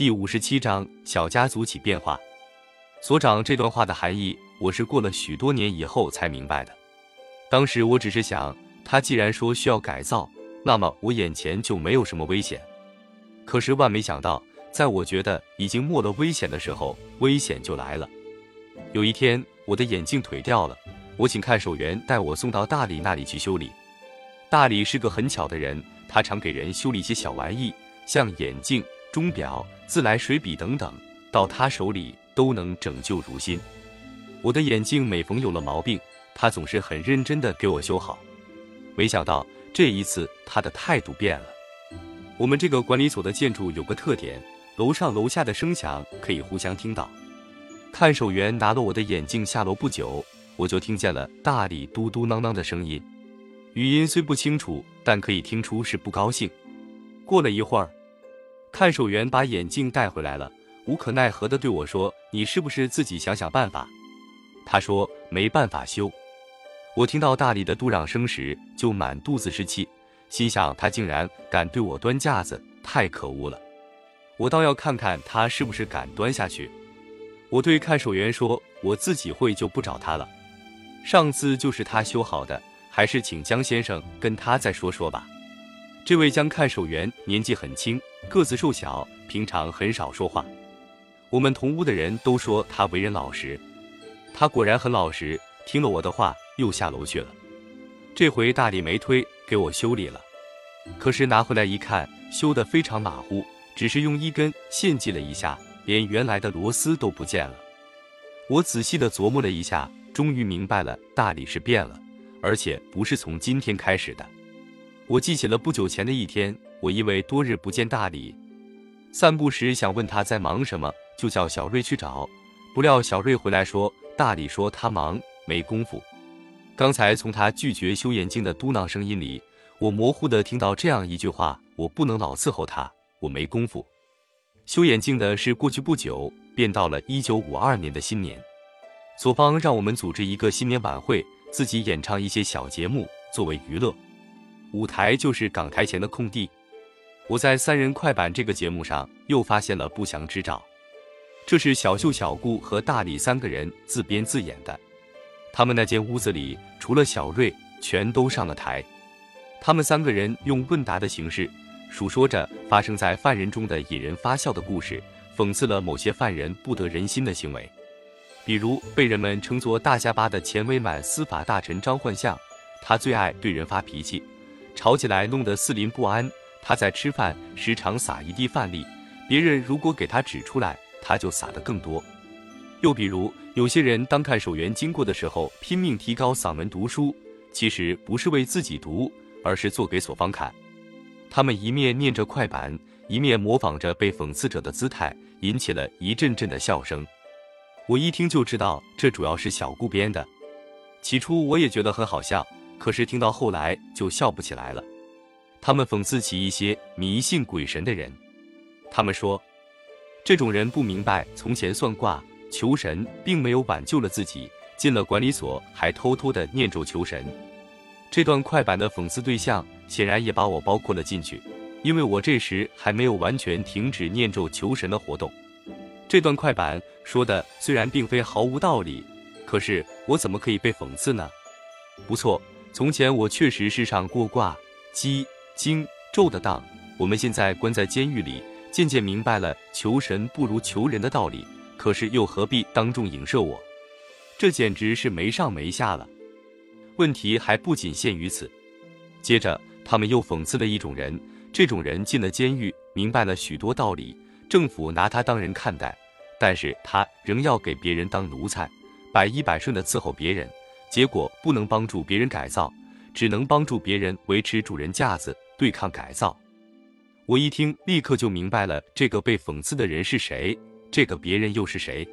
第五十七章小家族起变化。所长这段话的含义，我是过了许多年以后才明白的。当时我只是想，他既然说需要改造，那么我眼前就没有什么危险。可是万没想到，在我觉得已经没了危险的时候，危险就来了。有一天，我的眼镜腿掉了，我请看守员带我送到大理那里去修理。大理是个很巧的人，他常给人修理一些小玩意，像眼镜、钟表、自来水笔等等，到他手里都能拯救如新。我的眼镜每逢有了毛病，他总是很认真地给我修好。没想到这一次他的态度变了。我们这个管理所的建筑有个特点，楼上楼下的声响可以互相听到。看守员拿了我的眼镜下楼不久，我就听见了大理嘟嘟囔囔的声音，语音虽不清楚，但可以听出是不高兴。过了一会儿，看守员把眼镜带回来了，无可奈何地对我说：“你是不是自己想想办法？”他说：“没办法修。”我听到大力的嘟嚷声时，就满肚子是气，心想他竟然敢对我端架子，太可恶了！我倒要看看他是不是敢端下去。我对看守员说：“我自己会，就不找他了。上次就是他修好的，还是请江先生跟他再说说吧。”这位江看守员年纪很轻，个子瘦小，平常很少说话。我们同屋的人都说他为人老实，他果然很老实，听了我的话又下楼去了。这回大理没推，给我修理了，可是拿回来一看，修得非常马虎，只是用一根线系了一下。连原来的螺丝都不见了。我仔细的琢磨了一下，终于明白了，大理是变了，而且不是从今天开始的。我记起了不久前的一天，我因为多日不见大理，散步时想问他在忙什么，就叫小瑞去找。不料小瑞回来说，大理说他忙没工夫。刚才从他拒绝修眼镜的嘟囔声音里，我模糊的听到这样一句话：我不能老伺候他，我没工夫。修眼镜的是过去不久，便到了一九五二年的新年，所方让我们组织一个新年晚会，自己演唱一些小节目作为娱乐。舞台就是港台前的空地。我在三人快板这个节目上又发现了不祥之兆，这是小秀、小顾和大李三个人自编自演的。他们那间屋子里，除了小瑞，全都上了台。他们三个人用问答的形式。述说着发生在犯人中的引人发笑的故事，讽刺了某些犯人不得人心的行为。比如被人们称作大下巴的前伪满司法大臣张焕相，他最爱对人发脾气，吵起来弄得四邻不安。他在吃饭时常撒一地饭粒，别人如果给他指出来，他就撒得更多。又比如有些人当看守员经过的时候，拼命提高嗓门读书，其实不是为自己读，而是做给所方看。他们一面念着快板，一面模仿着被讽刺者的姿态，引起了一阵阵的笑声。我一听就知道，这主要是小顾编的。起初我也觉得很好笑，可是听到后来就笑不起来了。他们讽刺起一些迷信鬼神的人，他们说，这种人不明白，从前算卦求神，并没有挽救了自己，进了管理所还偷偷的念咒求神。这段快板的讽刺对象显然也把我包括了进去，因为我这时还没有完全停止念咒求神的活动。这段快板说的虽然并非毫无道理，可是我怎么可以被讽刺呢？不错，从前我确实是上过卦、积、经、咒的当。我们现在关在监狱里，渐渐明白了求神不如求人的道理，可是又何必当众影射我？这简直是没上没下了。问题还不仅限于此，接着他们又讽刺了一种人，这种人进了监狱，明白了许多道理，政府拿他当人看待，但是他仍要给别人当奴才，百依百顺的伺候别人，结果不能帮助别人改造，只能帮助别人维持主人架子，对抗改造。我一听，立刻就明白了这个被讽刺的人是谁，这个别人又是谁，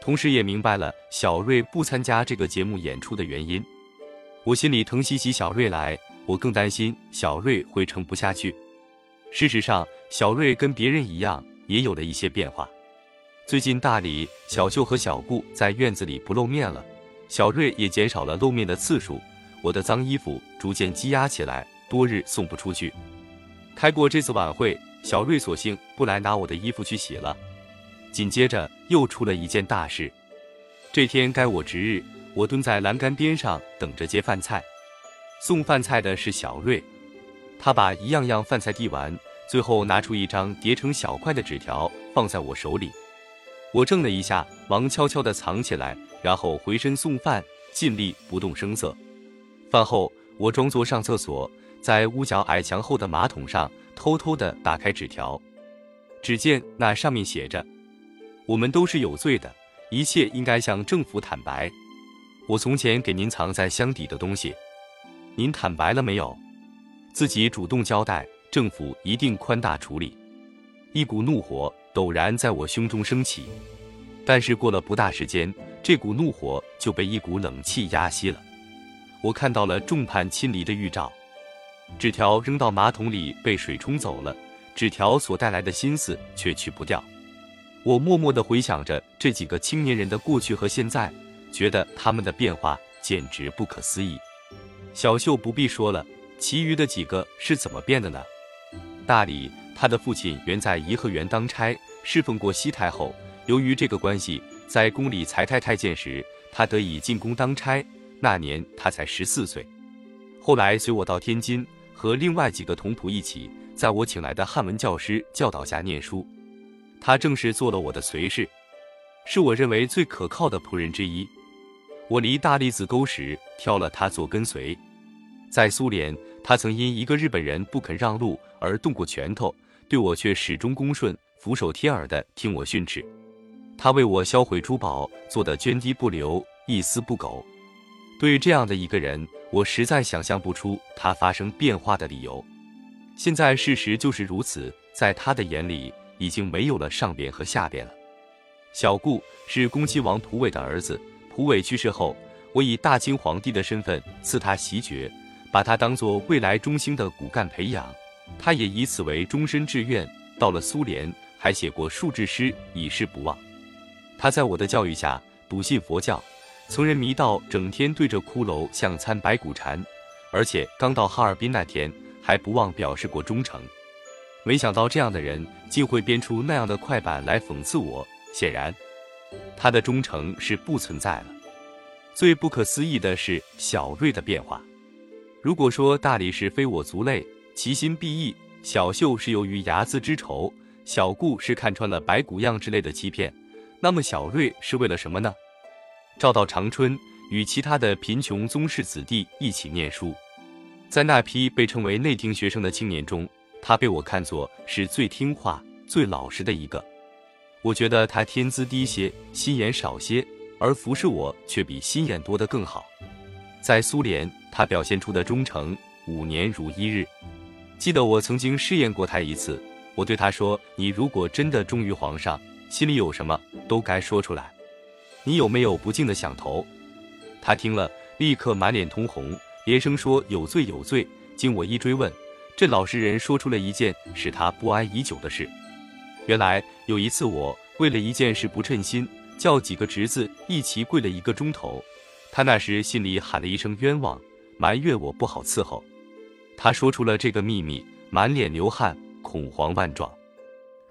同时也明白了小瑞不参加这个节目演出的原因。我心里疼惜起小瑞来，我更担心小瑞会撑不下去。事实上，小瑞跟别人一样，也有了一些变化。最近大理、小秀和小顾在院子里不露面了，小瑞也减少了露面的次数。我的脏衣服逐渐积压起来，多日送不出去。开过这次晚会，小瑞索性不来拿我的衣服去洗了。紧接着又出了一件大事，这天该我值日，我蹲在栏杆边上等着接饭菜。送饭菜的是小瑞，他把一样样饭菜递完，最后拿出一张叠成小块的纸条放在我手里。我怔了一下，忙悄悄地藏起来，然后回身送饭，尽力不动声色。饭后，我装作上厕所，在屋角矮墙后的马桶上偷偷地打开纸条，只见那上面写着。我们都是有罪的，一切应该向政府坦白。我从前给您藏在箱底的东西，您坦白了没有？自己主动交代，政府一定宽大处理。一股怒火陡然在我胸中升起，但是过了不大时间，这股怒火就被一股冷气压熄了。我看到了众叛亲离的预兆，纸条扔到马桶里被水冲走了，纸条所带来的心思却去不掉。我默默地回想着这几个青年人的过去和现在，觉得他们的变化简直不可思议。小秀不必说了，其余的几个是怎么变的呢？大理，他的父亲原在颐和园当差，侍奉过西太后。由于这个关系，在宫里才太太监时，他得以进宫当差。那年他才十四岁。后来随我到天津，和另外几个同仆一起，在我请来的汉文教师教导下念书。他正式做了我的随侍，是我认为最可靠的仆人之一。我离大栗子沟时挑了他做跟随。在苏联，他曾因一个日本人不肯让路而动过拳头，对我却始终恭顺、俯首帖耳的听我训斥。他为我销毁珠宝，做得涓滴不流、一丝不苟。对这样的一个人，我实在想象不出他发生变化的理由。现在事实就是如此，在他的眼里。已经没有了上边和下边了。小顾是恭亲王蒲伟的儿子，蒲伟去世后，我以大清皇帝的身份赐他袭爵，把他当做未来中兴的骨干培养。他也以此为终身志愿。到了苏联，还写过数志诗以示不忘。他在我的教育下笃信佛教，从人迷道整天对着骷髅像参白骨禅，而且刚到哈尔滨那天还不忘表示过忠诚。没想到这样的人竟会编出那样的快板来讽刺我。显然，他的忠诚是不存在了。最不可思议的是小瑞的变化。如果说大理是非我族类，其心必异；小秀是由于睚眦之仇，小顾是看穿了白骨样之类的欺骗，那么小瑞是为了什么呢？照到长春，与其他的贫穷宗室子弟一起念书，在那批被称为内廷学生的青年中。他被我看作是最听话、最老实的一个，我觉得他天资低些，心眼少些，而服侍我却比心眼多得更好。在苏联，他表现出的忠诚，五年如一日。记得我曾经试验过他一次，我对他说：“你如果真的忠于皇上，心里有什么都该说出来。你有没有不敬的想头？”他听了，立刻满脸通红，连声说：“有罪，有罪。”经我一追问。这老实人说出了一件使他不安已久的事。原来有一次，我为了一件事不称心，叫几个侄子一起跪了一个钟头。他那时心里喊了一声冤枉，埋怨我不好伺候。他说出了这个秘密，满脸流汗，恐慌万状。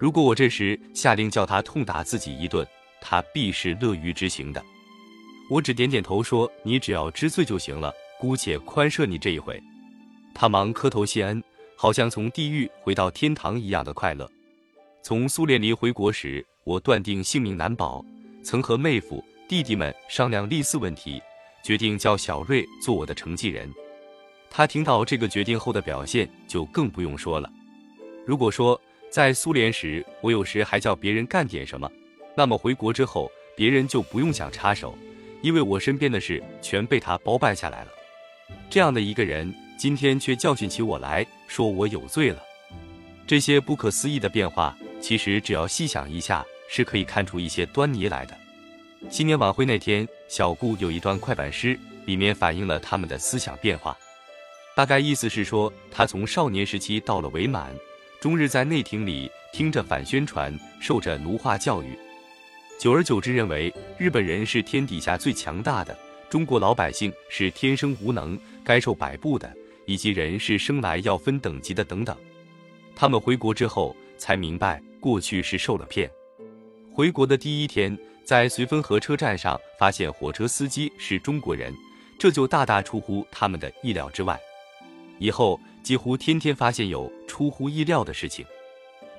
如果我这时下令叫他痛打自己一顿，他必是乐于执行的。我只点点头说：“你只要知罪就行了，姑且宽赦你这一回。”他忙磕头谢恩。好像从地狱回到天堂一样的快乐。从苏联离回国时，我断定性命难保，曾和妹夫、弟弟们商量立嗣问题，决定叫小瑞做我的承继人。他听到这个决定后的表现就更不用说了。如果说在苏联时我有时还叫别人干点什么，那么回国之后别人就不用想插手，因为我身边的事全被他包办下来了。这样的一个人。今天却教训起我来，说我有罪了。这些不可思议的变化，其实只要细想一下，是可以看出一些端倪来的。新年晚会那天，小顾有一段快板诗，里面反映了他们的思想变化。大概意思是说，他从少年时期到了伪满，终日在内廷里听着反宣传，受着奴化教育，久而久之认为日本人是天底下最强大的，中国老百姓是天生无能，该受摆布的。以及人是生来要分等级的等等，他们回国之后才明白过去是受了骗。回国的第一天，在绥芬河车站上发现火车司机是中国人，这就大大出乎他们的意料之外。以后几乎天天发现有出乎意料的事情。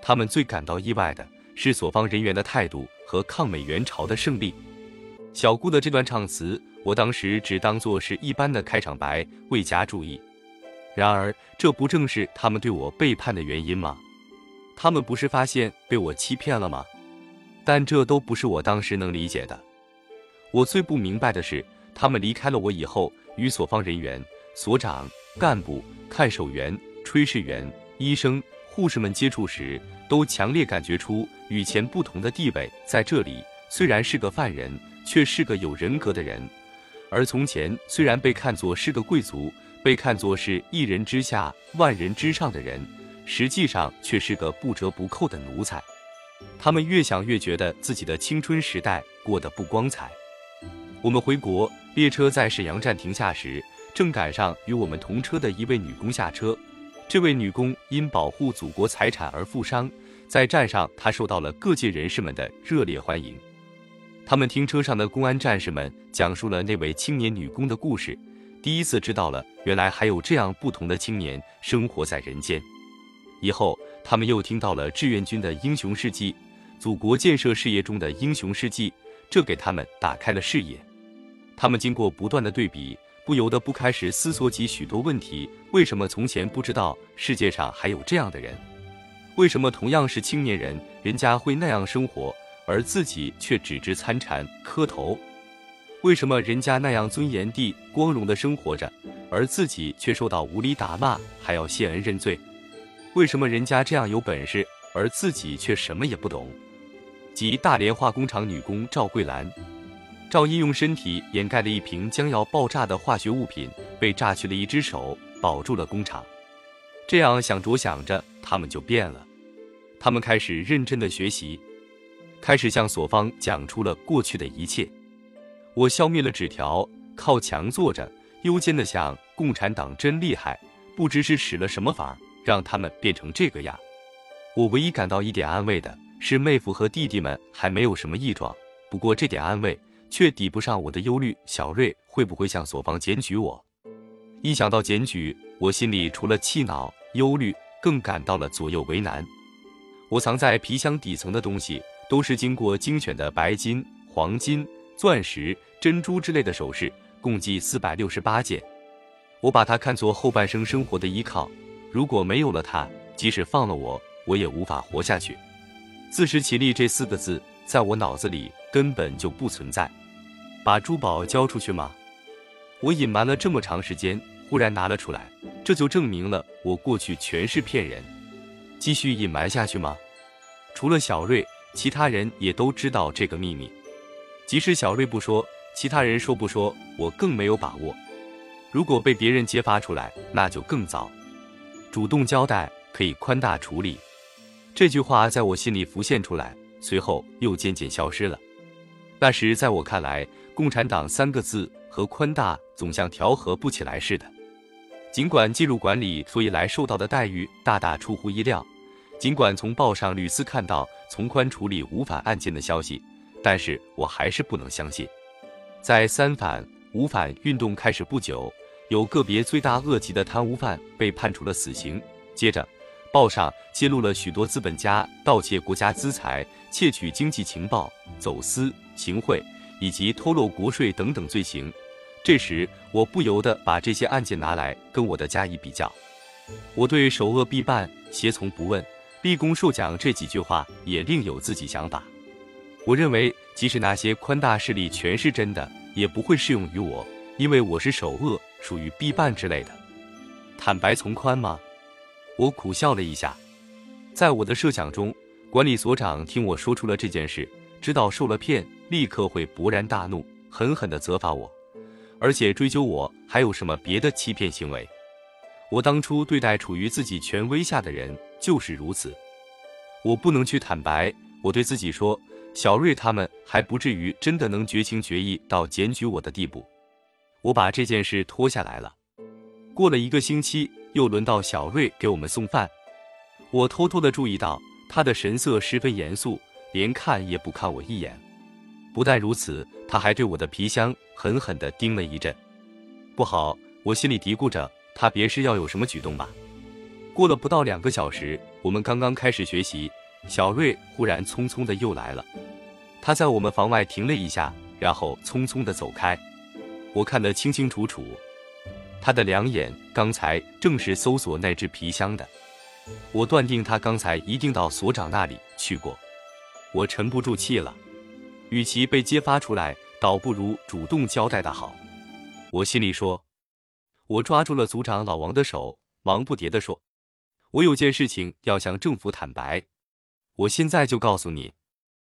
他们最感到意外的是所方人员的态度和抗美援朝的胜利。小顾的这段唱词，我当时只当作是一般的开场白，未加注意。然而，这不正是他们对我背叛的原因吗？他们不是发现被我欺骗了吗？但这都不是我当时能理解的。我最不明白的是，他们离开了我以后，与所方人员、所长、干部、看守员、炊事员、医生、护士们接触时，都强烈感觉出与前不同的地位。在这里，虽然是个犯人。却是个有人格的人，而从前虽然被看作是个贵族，被看作是一人之下万人之上的人，实际上却是个不折不扣的奴才。他们越想越觉得自己的青春时代过得不光彩。我们回国，列车在沈阳站停下时，正赶上与我们同车的一位女工下车。这位女工因保护祖国财产而负伤，在站上她受到了各界人士们的热烈欢迎。他们听车上的公安战士们讲述了那位青年女工的故事，第一次知道了原来还有这样不同的青年生活在人间。以后，他们又听到了志愿军的英雄事迹，祖国建设事业中的英雄事迹，这给他们打开了视野。他们经过不断的对比，不由得不开始思索起许多问题：为什么从前不知道世界上还有这样的人？为什么同样是青年人，人家会那样生活？而自己却只知参禅磕头，为什么人家那样尊严地、光荣地生活着，而自己却受到无理打骂，还要谢恩认罪？为什么人家这样有本事，而自己却什么也不懂？即大连化工厂女工赵桂兰，赵毅用身体掩盖了一瓶将要爆炸的化学物品，被炸去了一只手，保住了工厂。这样想着想着，他们就变了，他们开始认真的学习。开始向所方讲出了过去的一切。我消灭了纸条，靠墙坐着，悠间的想：共产党真厉害，不知是使了什么法，让他们变成这个样。我唯一感到一点安慰的是，妹夫和弟弟们还没有什么异状。不过这点安慰却抵不上我的忧虑：小瑞会不会向所方检举我？一想到检举，我心里除了气恼、忧虑，更感到了左右为难。我藏在皮箱底层的东西。都是经过精选的白金、黄金、钻石、珍珠之类的首饰，共计四百六十八件。我把它看作后半生生活的依靠。如果没有了它，即使放了我，我也无法活下去。自食其力这四个字，在我脑子里根本就不存在。把珠宝交出去吗？我隐瞒了这么长时间，忽然拿了出来，这就证明了我过去全是骗人。继续隐瞒下去吗？除了小瑞。其他人也都知道这个秘密，即使小瑞不说，其他人说不说，我更没有把握。如果被别人揭发出来，那就更糟。主动交代可以宽大处理，这句话在我心里浮现出来，随后又渐渐消失了。那时在我看来，共产党三个字和宽大总像调和不起来似的。尽管进入管理所以来受到的待遇大大出乎意料。尽管从报上屡次看到从宽处理无反案件的消息，但是我还是不能相信。在三反五反运动开始不久，有个别罪大恶极的贪污犯被判处了死刑。接着，报上揭露了许多资本家盗窃国家资财、窃取经济情报、走私、行贿以及偷漏国税等等罪行。这时，我不由得把这些案件拿来跟我的加以比较。我对首恶必办，胁从不问。立功受奖这几句话也另有自己想法。我认为，即使那些宽大势力全是真的，也不会适用于我，因为我是首恶，属于必办之类的。坦白从宽吗？我苦笑了一下。在我的设想中，管理所长听我说出了这件事，知道受了骗，立刻会勃然大怒，狠狠地责罚我，而且追究我还有什么别的欺骗行为。我当初对待处于自己权威下的人。就是如此，我不能去坦白。我对自己说，小瑞他们还不至于真的能绝情绝义到检举我的地步。我把这件事拖下来了。过了一个星期，又轮到小瑞给我们送饭。我偷偷的注意到他的神色十分严肃，连看也不看我一眼。不但如此，他还对我的皮箱狠狠地盯了一阵。不好，我心里嘀咕着，他别是要有什么举动吧。过了不到两个小时，我们刚刚开始学习，小瑞忽然匆匆的又来了。他在我们房外停了一下，然后匆匆的走开。我看得清清楚楚，他的两眼刚才正是搜索那只皮箱的。我断定他刚才一定到所长那里去过。我沉不住气了，与其被揭发出来，倒不如主动交代的好。我心里说。我抓住了组长老王的手，忙不迭地说：“我有件事情要向政府坦白，我现在就告诉你。”